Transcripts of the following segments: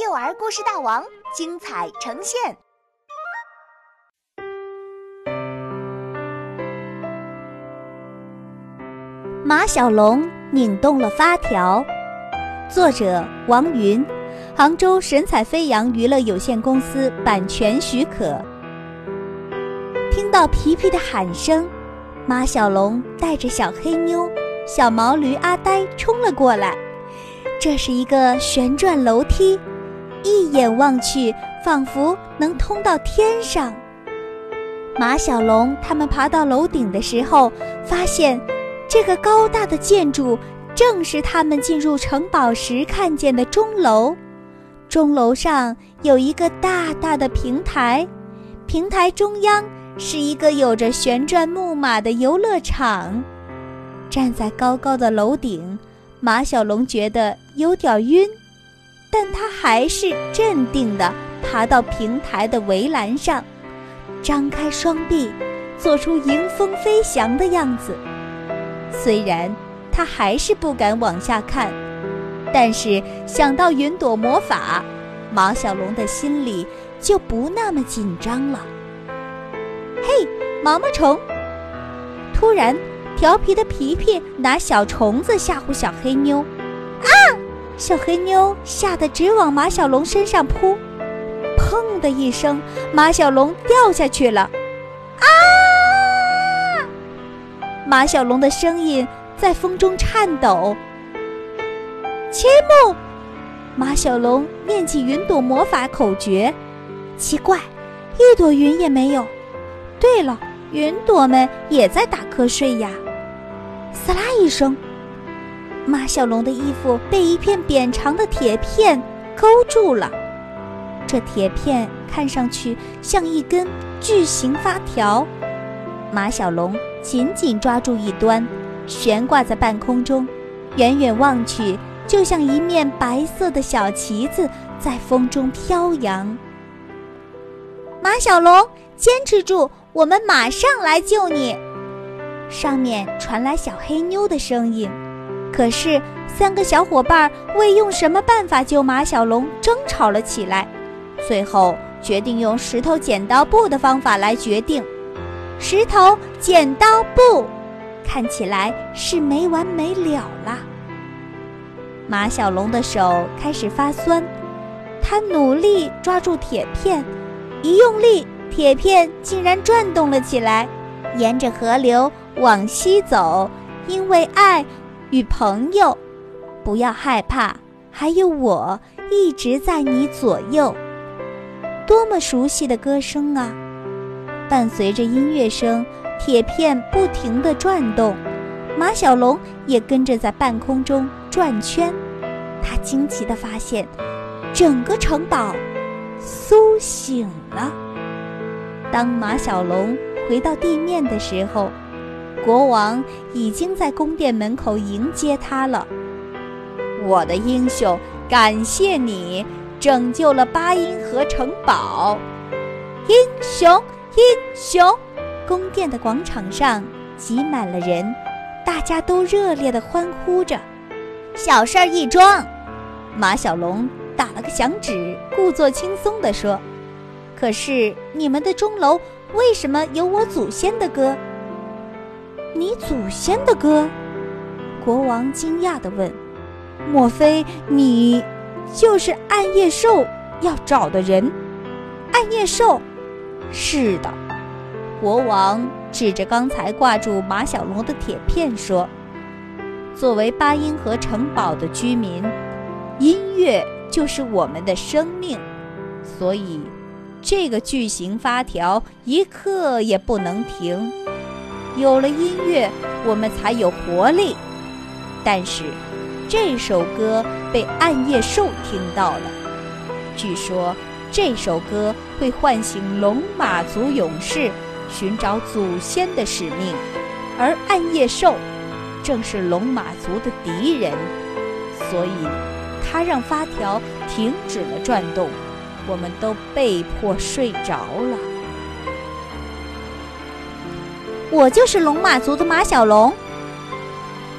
幼儿故事大王精彩呈现。马小龙拧动了发条，作者王云，杭州神采飞扬娱乐有限公司版权许可。听到皮皮的喊声，马小龙带着小黑妞、小毛驴阿呆冲了过来。这是一个旋转楼梯，一眼望去，仿佛能通到天上。马小龙他们爬到楼顶的时候，发现这个高大的建筑正是他们进入城堡时看见的钟楼。钟楼上有一个大大的平台，平台中央是一个有着旋转木马的游乐场。站在高高的楼顶。马小龙觉得有点晕，但他还是镇定地爬到平台的围栏上，张开双臂，做出迎风飞翔的样子。虽然他还是不敢往下看，但是想到云朵魔法，毛小龙的心里就不那么紧张了。嘿，毛毛虫！突然。调皮的皮皮拿小虫子吓唬小黑妞，小黑妞吓得直往马小龙身上扑，砰的一声，马小龙掉下去了。啊！马小龙的声音在风中颤抖。千木！马小龙念起云朵魔法口诀，奇怪，一朵云也没有。对了，云朵们也在打瞌睡呀。撕啦一声，马小龙的衣服被一片扁长的铁片勾住了。这铁片看上去像一根巨型发条，马小龙紧紧抓住一端，悬挂在半空中，远远望去，就像一面白色的小旗子在风中飘扬。马小龙，坚持住，我们马上来救你。上面传来小黑妞的声音，可是三个小伙伴为用什么办法救马小龙争吵了起来，最后决定用石头剪刀布的方法来决定。石头剪刀布，看起来是没完没了啦。马小龙的手开始发酸，他努力抓住铁片，一用力，铁片竟然转动了起来，沿着河流。往西走，因为爱与朋友，不要害怕，还有我一直在你左右。多么熟悉的歌声啊！伴随着音乐声，铁片不停地转动，马小龙也跟着在半空中转圈。他惊奇地发现，整个城堡苏醒了。当马小龙回到地面的时候。国王已经在宫殿门口迎接他了。我的英雄，感谢你拯救了巴音河城堡！英雄，英雄！宫殿的广场上挤满了人，大家都热烈地欢呼着。小事儿一桩，马小龙打了个响指，故作轻松地说：“可是你们的钟楼为什么有我祖先的歌？”你祖先的歌？国王惊讶地问：“莫非你就是暗夜兽要找的人？”暗夜兽？是的。国王指着刚才挂住马小龙的铁片说：“作为八音盒城堡的居民，音乐就是我们的生命，所以这个巨型发条一刻也不能停。”有了音乐，我们才有活力。但是，这首歌被暗夜兽听到了。据说，这首歌会唤醒龙马族勇士寻找祖先的使命，而暗夜兽正是龙马族的敌人，所以，他让发条停止了转动，我们都被迫睡着了。我就是龙马族的马小龙。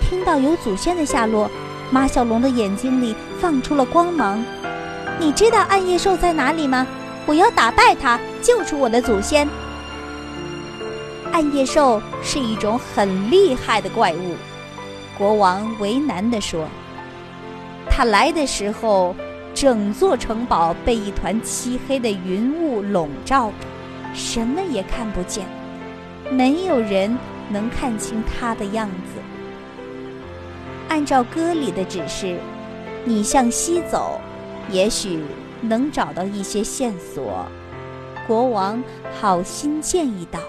听到有祖先的下落，马小龙的眼睛里放出了光芒。你知道暗夜兽在哪里吗？我要打败它，救出我的祖先。暗夜兽是一种很厉害的怪物，国王为难地说：“他来的时候，整座城堡被一团漆黑的云雾笼罩着，什么也看不见，没有人能看清他的样子。按照歌里的指示，你向西走，也许能找到一些线索。”国王好心建议道。